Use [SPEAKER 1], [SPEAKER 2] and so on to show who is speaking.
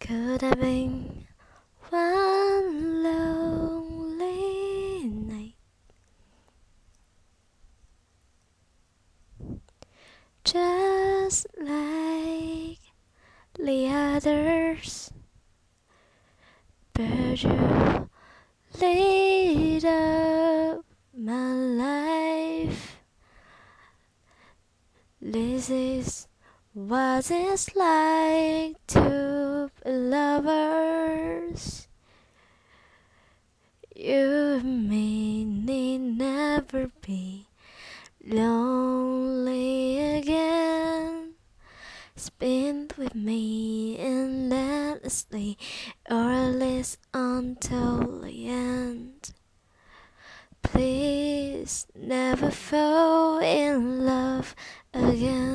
[SPEAKER 1] Could have been one lonely night. Just like the others, but you lit up my life. This is what it's like to lovers. You may never be lonely again. Spend with me endlessly, or at least until the end. Please never fall in love again.